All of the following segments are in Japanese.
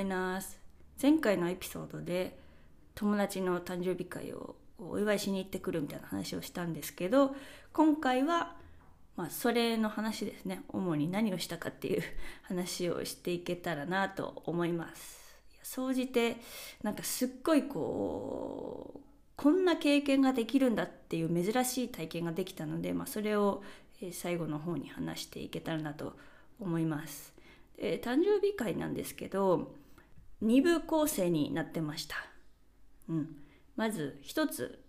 ベナス前回のエピソードで友達の誕生日会をお祝いしに行ってくるみたいな話をしたんですけど今回はまあそれの話ですね。主に何をしたかっていう話をしていけたらなと思います。総じてなんかすっごいこうこんな経験ができるんだっていう珍しい体験ができたので、まあ、それを最後の方に話していけたらなと思います。で誕生日会なんですけど2部構成になってました。うん、まず1つ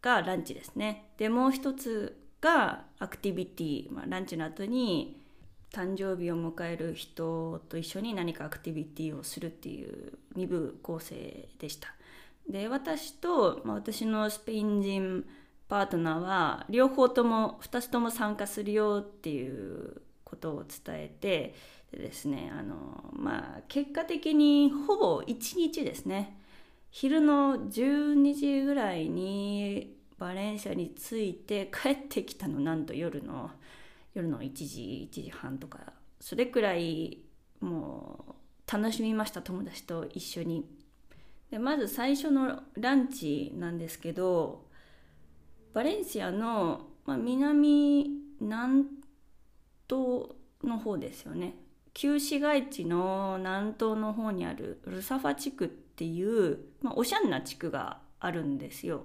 がランチですね。でもう1つがアクティビティ、まあ、ランチの後に誕生日を迎える人と一緒に何かアクティビティをするっていう2部構成でした。で私と、まあ、私のスペイン人パートナーは両方とも2つとも参加するよっていうことを伝えてでですねあのまあ結果的にほぼ1日ですね。昼の12時ぐらいにバレンシアに着いて帰ってきたのなんと夜の夜の1時1時半とかそれくらいもう楽しみました友達と一緒に。でまず最初のランチなんですけどバレンシアの、まあ、南南東の方ですよね。旧市街地の南東の方にあるルサファ地区っていう、まあ、おしゃんな地区があるんですよ。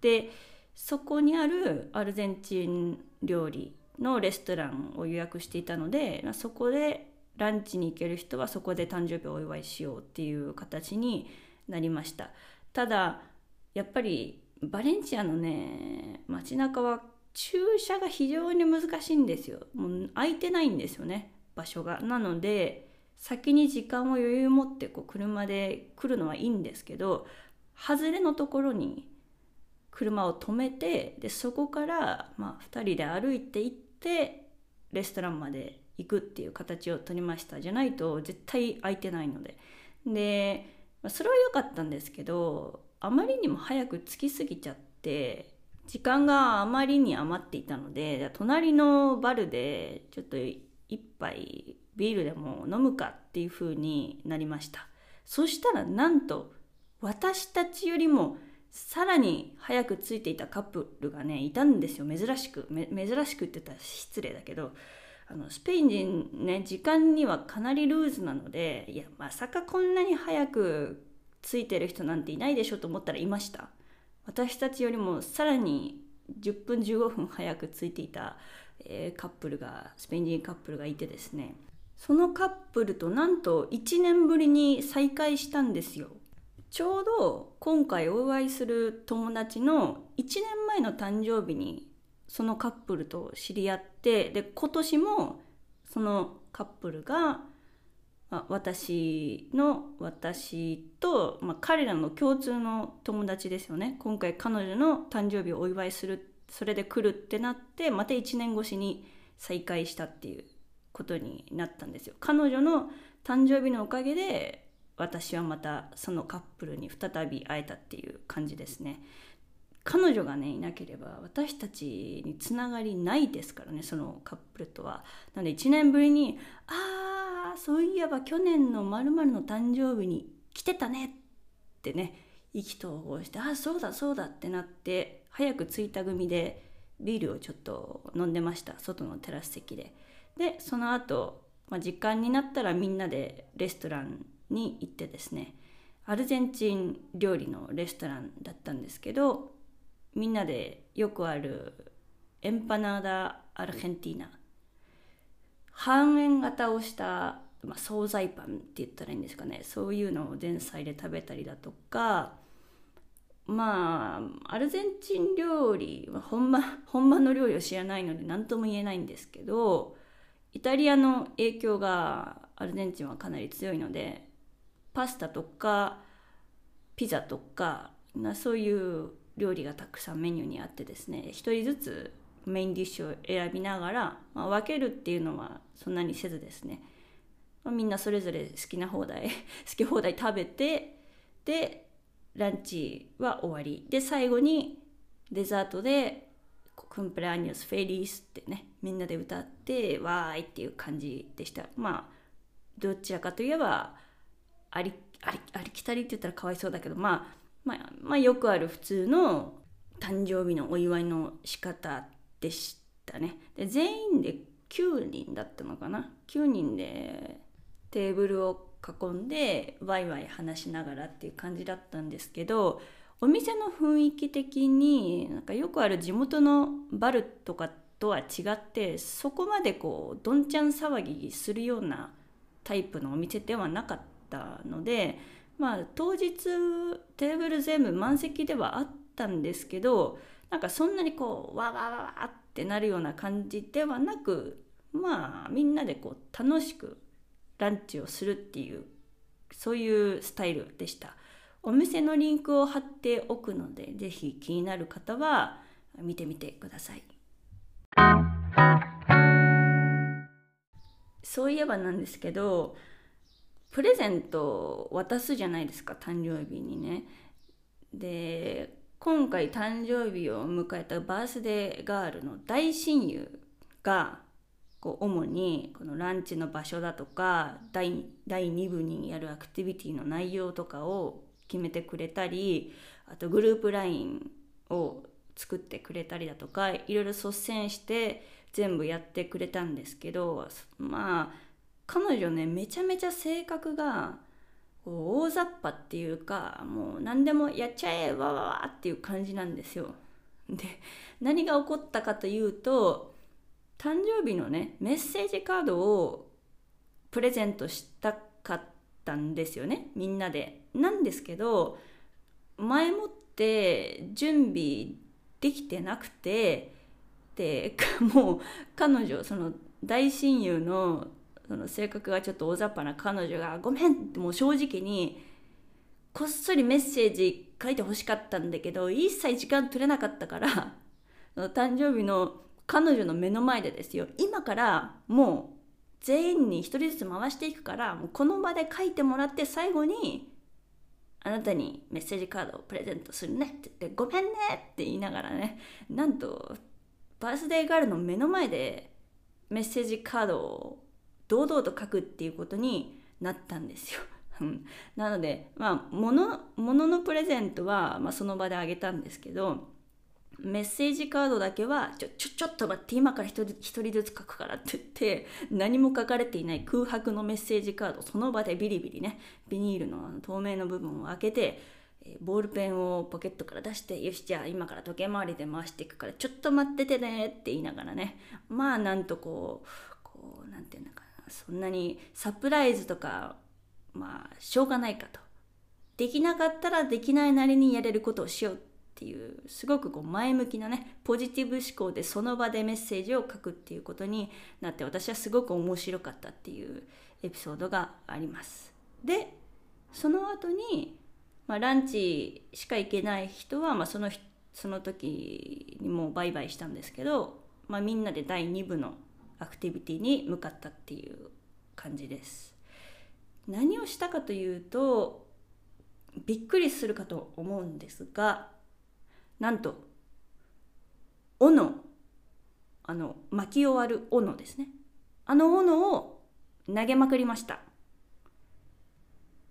でそこにあるアルゼンチン料理のレストランを予約していたのでそこでランチに行ける人はそこで誕生日をお祝いしようっていう形になりました。ただやっぱりバレンチアのね街中は駐車が非常に難しいんですよ。もう空いてないんですよね。場所が。なので先に時間を余裕持ってこう車で来るのはいいんですけど外れのところに車を止めてでそこから、まあ、2人で歩いて行ってレストランまで行くっていう形を取りました。じゃないと絶対空いてないので。でそれは良かったんですけどあまりにも早く着きすぎちゃって時間があまりに余っていたので隣のバルでちょっと一杯ビールでも飲むかっていう風になりました。そしたらなんと私たちよりもさらに早く着いていたカップルがねいたんですよ。珍しく。珍しくって言ったら失礼だけどあのスペイン人ね時間にはかなりルーズなのでいやまさかこんなに早く着いてる人なんていないでしょと思ったらいました。私たちよりもさらに10分15分早く着いていた、えー、カップルがスペイン人カップルがいてですね。そのカップルとなんと1年ぶりに再会したんですよ。ちょうど今回お祝いする友達の1年前の誕生日にそのカップルと知り合ってで今年もそのカップルが、まあ、私の私と、まあ、彼らの共通の友達ですよね。今回彼女の誕生日をお祝いするそれで来るってなってまた1年越しに再会したっていうことになったんですよ彼女の誕生日のおかげで私はまたそのカップルに再び会えたっていう感じですね彼女がねいなければ私たちにつながりないですからねそのカップルとは。なので1年ぶりに「ああそういえば去年のまるの誕生日に来てたね」ってね意気投合して「ああそうだそうだ」ってなって早く着いた組でビールをちょっと飲んでました。外のテラス席で。でその後、まあ時間になったらみんなでレストランに行ってですねアルゼンチン料理のレストランだったんですけどみんなでよくあるエンパナーダ・アルヘンティーナ。半円型をした、まあ、惣菜パンって言ったらいいんですかね。そういうのを前菜で食べたりだとかまあアルゼンチン料理は本場 本場の料理を知らないので何とも言えないんですけどイタリアの影響がアルゼンチンはかなり強いのでパスタとかピザとかなそういう料理がたくさんメニューにあってですね1人ずつメインディッシュを選びながら、まあ、分けるっていうのはそんなにせずですね、まあ、みんなそれぞれ好きな放題 好き放題食べてでランチは終わり。で最後にデザートで「クンプラーニュスフェリース」ってねみんなで歌ってわーいっていう感じでした。まあどちらかといえばありありありきたりって言ったらかわいそうだけど、まあ、まあ、まあよくある普通の誕生日のお祝いの仕方でしたね。で全員で9人だったのかな？9人でテーブルを囲んでワイワイ話しながらっていう感じだったんですけどお店の雰囲気的になんかよくある地元のバルとかとは違ってそこまでこうどんちゃん騒ぎするようなタイプのお店ではなかったのでまあ当日テーブル全部満席ではあったんですけどなんかそんなにこうわわわわってなるような感じではなくまあみんなでこう楽しくランチをするっていうそういうスタイルでした。お店のリンクを貼っておくので是非気になる方は見てみてください。そういえばなんですけどプレゼントを渡すじゃないですか誕生日にね。で今回誕生日を迎えたバースデーガールの大親友がこう主にこのランチの場所だとか第第2部にやるアクティビティの内容とかを決めてくれたりあとグループ LINE を作ってくれたりだとかいろいろ率先して全部やってくれたんですけどまあ彼女ねめちゃめちゃ性格が大雑把っていうかもう何でもやっちゃえわわわっていう感じなんですよ。で何が起こったかというと誕生日のねメッセージカードをプレゼントしたかったんですよねみんなで。なんですけど前もって準備できてなくてで もう彼女その大親友のその性格がちょっと大雑把な彼女が「ごめん」ってもう正直にこっそりメッセージ書いてほしかったんだけど一切時間取れなかったから誕生日の彼女の目の前でですよ。今からもう全員に1人ずつ回していくからもうこの場で書いてもらって最後にあなたにメッセージカードをプレゼントするね。って言ってごめんねって言いながらね。なんとバースデーガールの目の前でメッセージカードを堂々と書くっていうことになったんですよ。なのでまあ物物のプレゼントは、まあ、その場であげたんですけどメッセージカードだけはちょちょちょっと待って今から一人ずつ書くからって言って何も書かれていない空白のメッセージカードその場でビリビリねビニールの透明の部分を開けてボールペンをポケットから出してよしじゃあ今から時計回りで回していくからちょっと待っててねって言いながらねまあなんとこうこうなんていうのかなそんなにサプライズとかまあしょうがないかと。できなかったらできないなりにやれることをしようっていうすごくこう前向きなねポジティブ思考でその場でメッセージを書くっていうことになって私はすごく面白かったっていうエピソードがあります。でその後に、まあ、ランチしか行けない人は、まあ、そのその時にもうバイバイしたんですけど、まあ、みんなで第2部のアクティビティに向かったっていう感じです。何をしたかというとびっくりするかと思うんですがなんと斧。あの巻き終わる斧ですね。あの斧を投げまくりました。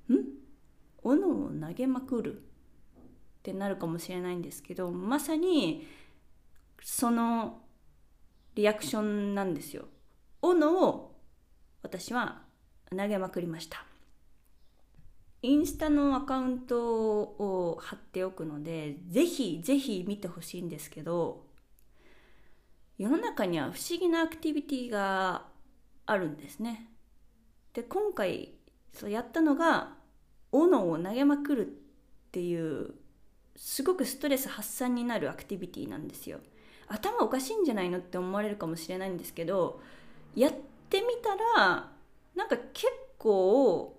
ん？斧を投げまくるってなるかもしれないんですけどまさにそのリアクションなんですよ。斧を私は投げまくりました。インスタのアカウントを貼っておくのでぜひぜひ見てほしいんですけど世の中には不思議なアクティビティがあるんですね。で今回そうやったのが斧を投げまくるっていうすごくストレス発散になるアクティビティなんですよ。頭おかしいんじゃないのって思われるかもしれないんですけどやってみたらなんか結構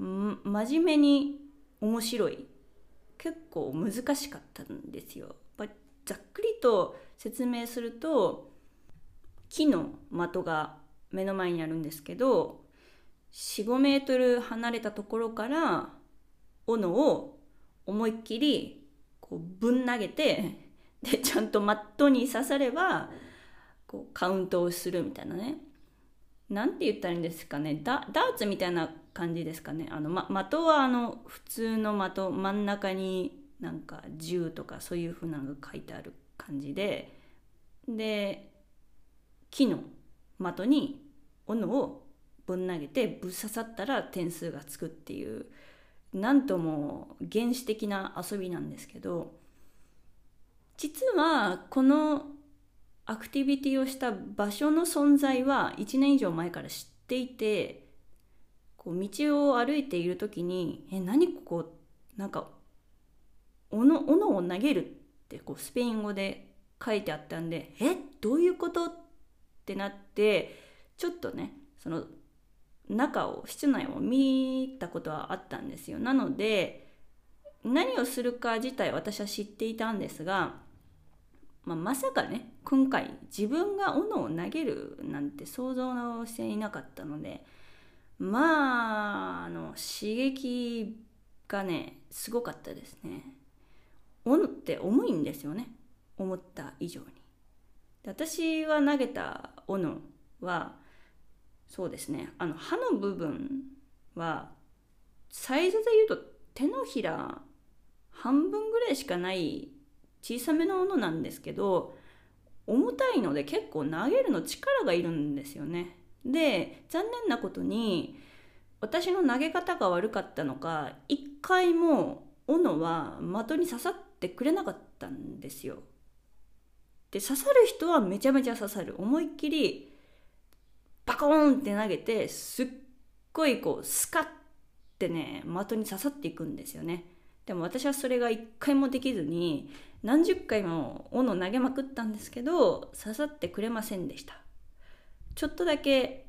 真面目に面白い結構難しかったんですよ。ざっくりと説明すると木の的が目の前にあるんですけど45メートル離れたところから斧を思いっきりこうぶん投げてでちゃんとマットに刺さればこうカウントをするみたいなねなんて言ったらいいんですかね。ダダーツみたいな感じですかね。あの、ま、的はあの普通の的真ん中になんか銃とかそういう風なのが書いてある感じで。で木の的に斧をぶん投げてぶっ刺さったら点数がつくっていうなんとも原始的な遊びなんですけど実はこのアクティビティをした場所の存在は1年以上前から知っていてこう道を歩いている時に「え何ここ？なんか斧斧を投げる」ってこうスペイン語で書いてあったんで「えどういうこと?」ってなってちょっとねその中を室内を見たことはあったんですよなので何をするか自体私は知っていたんですが、まあ、まさかね今回自分が斧を投げるなんて想像していなかったのでまああの刺激がねすごかったですね。斧って重いんですよね。思った以上に。私が投げた斧はそうですね。あの刃の部分はサイズで言うと手のひら半分ぐらいしかない小さめのものなんですけど重たいので結構投げるの力がいるんですよね。で残念なことに私の投げ方が悪かったのか一回も斧は的に刺さってくれなかったんですよ。で刺さる人はめちゃめちゃ刺さる思いっきりバコーンって投げてすっごいこうスカッてね的に刺さっていくんですよねでも私はそれが一回もできずに何十回も斧投げまくったんですけど刺さってくれませんでした。ちょっとだけ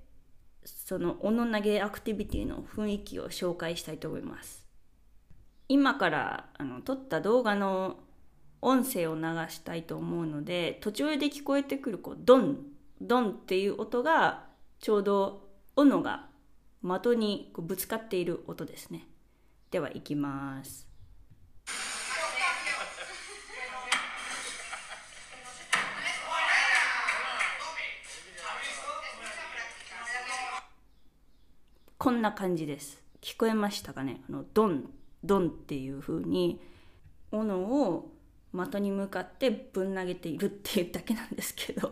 その斧投げアクティビティの雰囲気を紹介したいと思います。今からあの撮った動画の音声を流したいと思うので途中で聞こえてくるこうドンドンっていう音がちょうど斧が的にこうぶつかっている音ですね。ではいきます。こんな感じです聞こえましたかね？あのドンドンっていう風に斧を的に向かってぶん投げているっていうだけなんですけど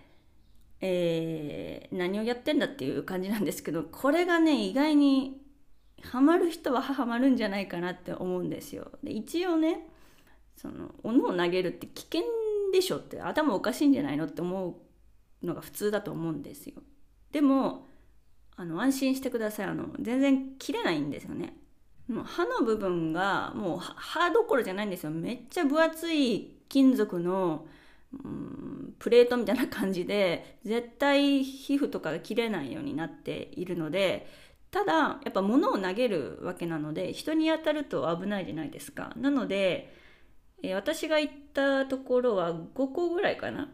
えー、何をやってんだっていう感じなんですけどこれがね意外にハマる人はハマるんじゃないかなって思うんですよ。で一応ねその斧を投げるって危険でしょって頭おかしいんじゃないのって思うのが普通だと思うんですよ。でもあの安心してください。あの全然切れないんですよね。もう刃の部分がもう刃どころじゃないんですよ。めっちゃ分厚い金属のうんプレートみたいな感じで絶対皮膚とかが切れないようになっているのでただやっぱ物を投げるわけなので人に当たると危ないじゃないですか。なので、え私が行ったところは5個ぐらいかな。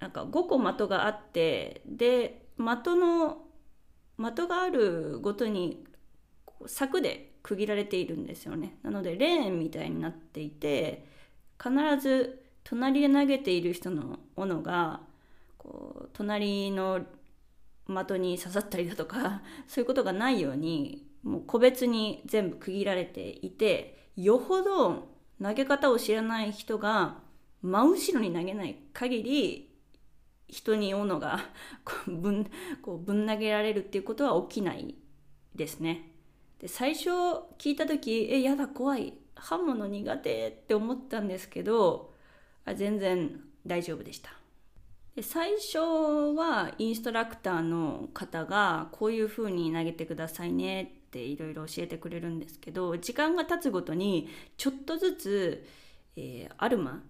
なんか5個的があってで的の的があるごとに柵で区切られているんですよね。なのでレーンみたいになっていて必ず隣で投げている人の斧がこう隣の的に刺さったりだとか そういうことがないようにもう個別に全部区切られていてよほど投げ方を知らない人が真後ろに投げない限り人に斧が こうぶんこうぶん投げられるっていうことは起きないですね。で最初聞いた時えやだ怖い刃物苦手って思ったんですけどあ全然大丈夫でしたで最初はインストラクターの方がこういう風に投げてくださいねっていろいろ教えてくれるんですけど時間が経つごとにちょっとずつ、えー、アルマ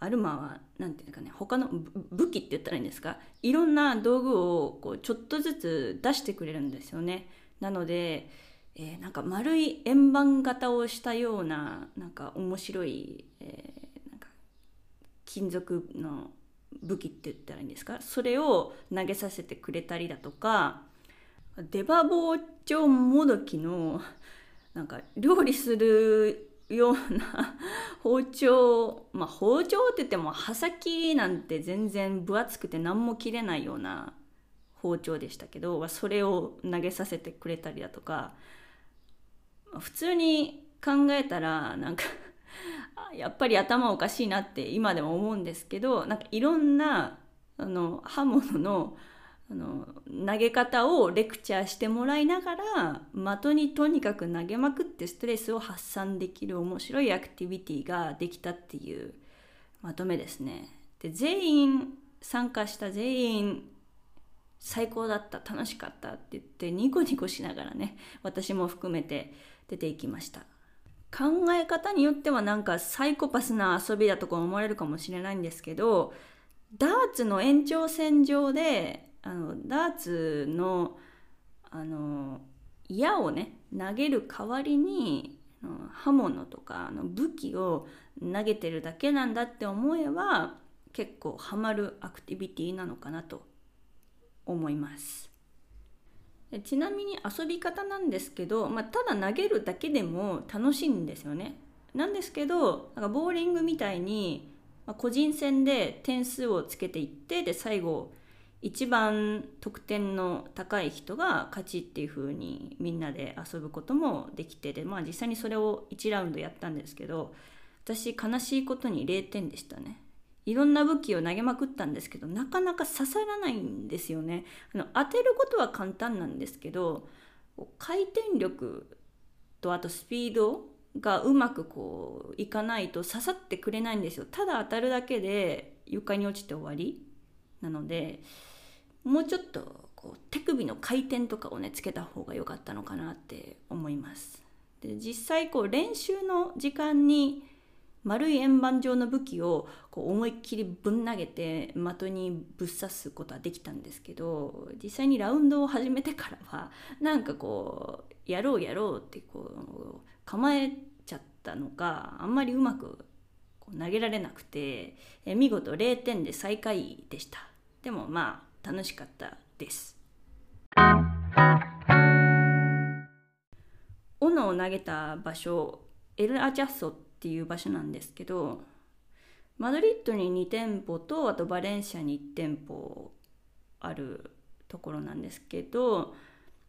アルマは何て言うかね他の武器って言ったらいいんですか？いろんな道具をこうちょっとずつ出してくれるんですよね。なので、えー、なんか丸い円盤型をしたようななんか面白い、えー金属の武器って言ったらいいんですか？それを投げさせてくれたりだとか出刃包丁もどきのなんか料理するような包丁まあ包丁って言っても刃先なんて全然分厚くて何も切れないような包丁でしたけどそれを投げさせてくれたりだとか普通に考えたらなんかやっぱり頭おかしいなって今でも思うんですけどなんかいろんなあの刃物のあの投げ方をレクチャーしてもらいながら的にとにかく投げまくってストレスを発散できる面白いアクティビティができたっていうまとめですね。で全員参加した全員最高だった楽しかったって言ってニコニコしながらね私も含めて出ていきました考え方によってはなんかサイコパスな遊びだとか思われるかもしれないんですけどダーツの延長線上であのダーツのあの矢をね投げる代わりに刃物とかの武器を投げてるだけなんだって思えば結構ハマるアクティビティなのかなと思います。ちなみに遊び方なんですけど、まあ、ただ投げるだけでも楽しいんですよね。なんですけどなんかボーリングみたいに、個人戦で点数をつけていってで最後一番得点の高い人が勝ちっていう風にみんなで遊ぶこともできてで、まあ、実際にそれを1ラウンドやったんですけど私悲しいことに0点でしたね。いろんな武器を投げまくったんですけどなかなか刺さらないんですよね。あの当てることは簡単なんですけど回転力とあとスピードがうまくこういかないと刺さってくれないんですよ。ただ当たるだけで床に落ちて終わりなのでもうちょっとこう手首の回転とかをねつけた方が良かったのかなって思います。で実際こう練習の時間に丸い円盤状の武器をこう思いっきりぶん投げて的にぶっ刺すことはできたんですけど実際にラウンドを始めてからは なんかこうやろうやろうってこう構えちゃったのかあんまりうまく投げられなくて見事0点で最下位でした。でもまあ楽しかったです。斧を投げた場所エル・アジャッソっていう場所なんですけどマドリッドに2店舗とあとバレンシアに1店舗あるところなんですけど、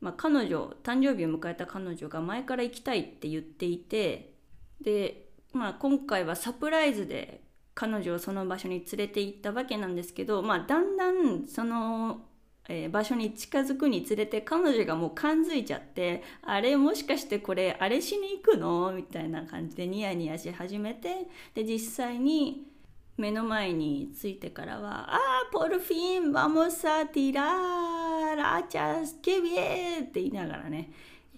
まあ、彼女誕生日を迎えた彼女が前から行きたいって言っていてで、まあ、今回はサプライズで彼女をその場所に連れて行ったわけなんですけど、まあ、だんだんそのえー、場所に近づくにつれて彼女がもう感づいちゃってあれもしかしてこれあれしに行くの？みたいな感じでニヤニヤし始めてで実際に目の前に着いてからは「ああポルフィンバモサティラーラチャスケビエ!」って言いながらね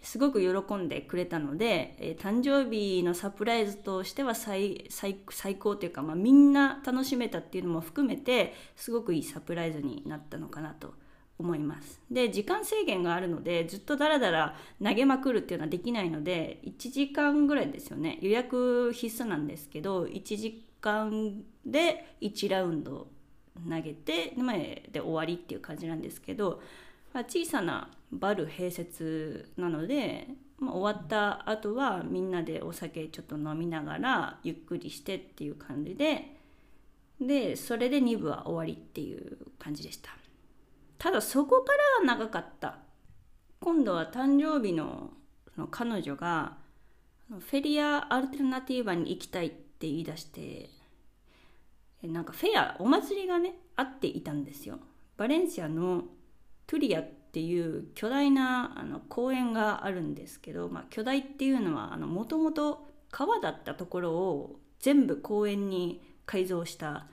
すごく喜んでくれたので、えー、誕生日のサプライズとしては最高というか、まあ、みんな楽しめたっていうのも含めてすごくいいサプライズになったのかなと思います。で時間制限があるのでずっとダラダラ投げまくるっていうのはできないので1時間ぐらいですよね。予約必須なんですけど1時間で1ラウンド投げて前で終わりっていう感じなんですけど、まあ、小さなバル併設なので、まあ、終わった後はみんなでお酒ちょっと飲みながらゆっくりしてっていう感じででそれで2部は終わりっていう感じでした。ただそこからは長かった今度は誕生日のの彼女がフェリア・アルテナティーバに行きたいって言い出してなんかフェアお祭りがねあっていたんですよバレンシアのトゥリアっていう巨大なあの公園があるんですけど、まあ、巨大っていうのはもともと川だったところを全部公園に改造した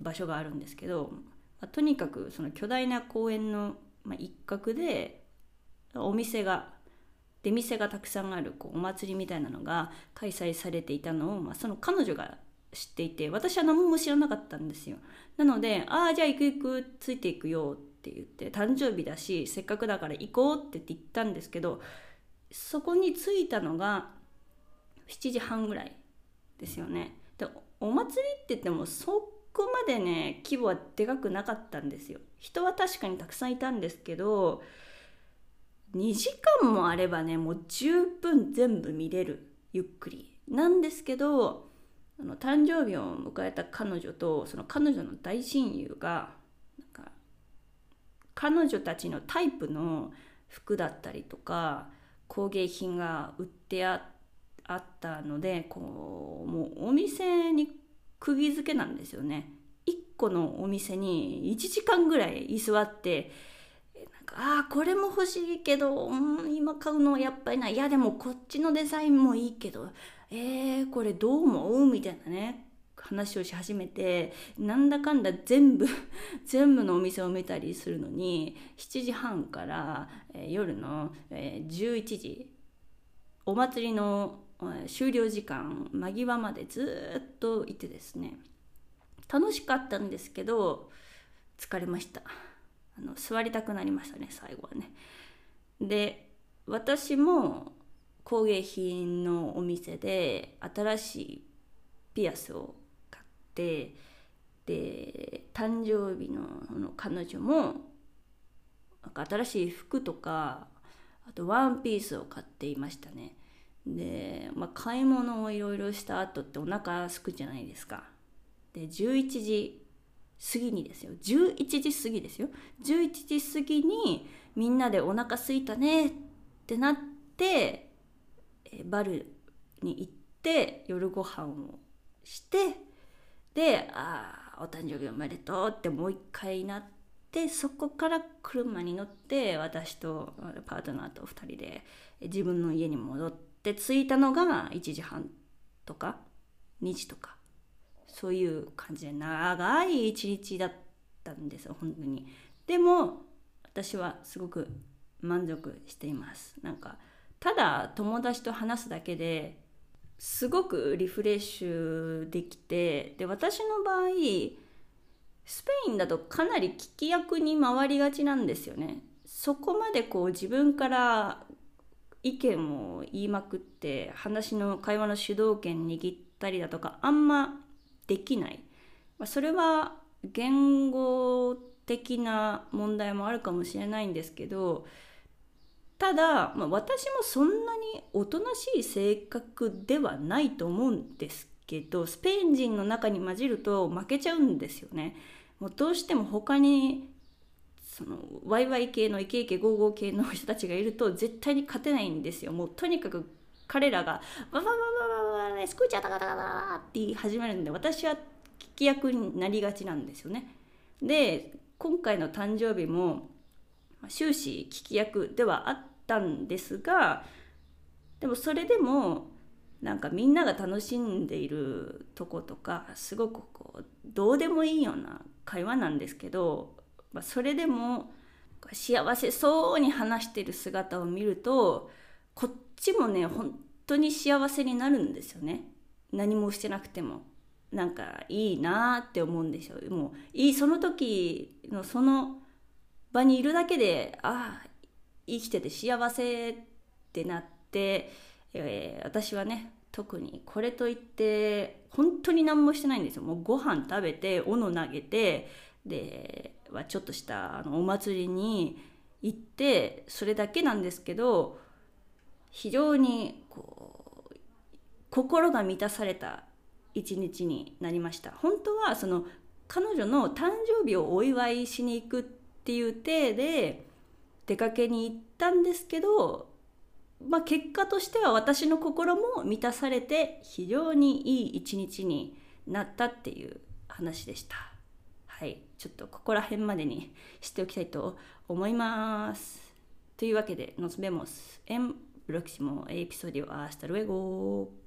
場所があるんですけどまあ、とにかくその巨大な公園の、まあ、一角でお店が出店がたくさんあるこうお祭りみたいなのが開催されていたのを、まあ、その彼女が知っていて私は何も知らなかったんですよ。なので「ああじゃあ行く行くついていくよ」っって言って誕生日だしせっかくだから行こうって言ったんですけどそこに着いたのが7時半ぐらいですよね。でお祭りって言ってもそこまでね規模はでかくなかったんですよ。人は確かにたくさんいたんですけど2時間もあればねもう十分全部見れる。ゆっくり。なんですけどあの誕生日を迎えた彼女とその彼女の大親友が彼女たちのタイプの服だったりとか工芸品が売ってあったのでこうもうお店に釘付けなんですよね。1個のお店に1時間ぐらい居座ってなんかああこれも欲しいけど、うん、今買うのやっぱりない。いやでもこっちのデザインもいいけどえー、これどう思う？みたいなね。話をし始めてなんだかんだ全部 全部のお店を見たりするのに7時半から、えー、夜の、えー、11時お祭りの、え、終了時間間際までずっといてですね楽しかったんですけど疲れました。あの座りたくなりましたね最後はね。で私も工芸品のお店で新しいピアスをってで誕生日のの彼女もなんか新しい服とかあとワンピースを買っていましたね。で、まあ、買い物をいろいろした後ってお腹空くじゃないですか。で11時過ぎにですよ。11時過ぎですよ。11時過ぎにみんなでお腹すいたねってなってバルに行って夜ご飯をしてで「ああお誕生日おめでとう」ってもう一回なってそこから車に乗って私とパートナーと2人で自分の家に戻って着いたのが1時半とか2時とかそういう感じで長い一日だったんです本当に。でも私はすごく満足しています。なんかただ友達と話すだけですごくリフレッシュできてで私の場合スペインだとかなり聞き役に回りがちなんですよね。そこまでこう自分から意見を言いまくって話の会話の主導権握ったりだとかあんまできない。まあ、それは言語的な問題もあるかもしれないんですけどただ、まあ、私もそんなにおとなしい性格ではないと思うんですけどスペイン人の中に混じると負けちゃうんですよね。もうどうしても他にそのワイワイ系のイケイケゴーゴー系の人たちがいると絶対に勝てないんですよ。もうとにかく彼らが「バババババババスクーチャタカタカタ」って言い始めるんで私は聞き役になりがちなんですよね。で今回の誕生日も終始聞き役ではあったんですがでもそれでもなんかみんなが楽しんでいるとことかすごくこうどうでもいいような会話なんですけど、まあ、それでも幸せそうに話してる姿を見るとこっちもね本当に幸せになるんですよね。何もしてなくても。なんかいいなって思うんですよ。もういいその時のその場にいるだけでああ生きてて幸せってなって、えー、私はね特にこれといって本当に何もしてないんですよ。もうご飯食べて斧投げてではちょっとしたあのお祭りに行ってそれだけなんですけど非常にこう心が満たされた一日になりました。本当はその彼女の誕生日をお祝いしに行くっていう体で出かけに行ったんですけど、まあ、結果としては私の心も満たされて非常にいい一日になったっていう話でした。はい、ちょっとここら辺までにしておきたいと思います。というわけで、nos vemos en próximo episodio. Hasta luego.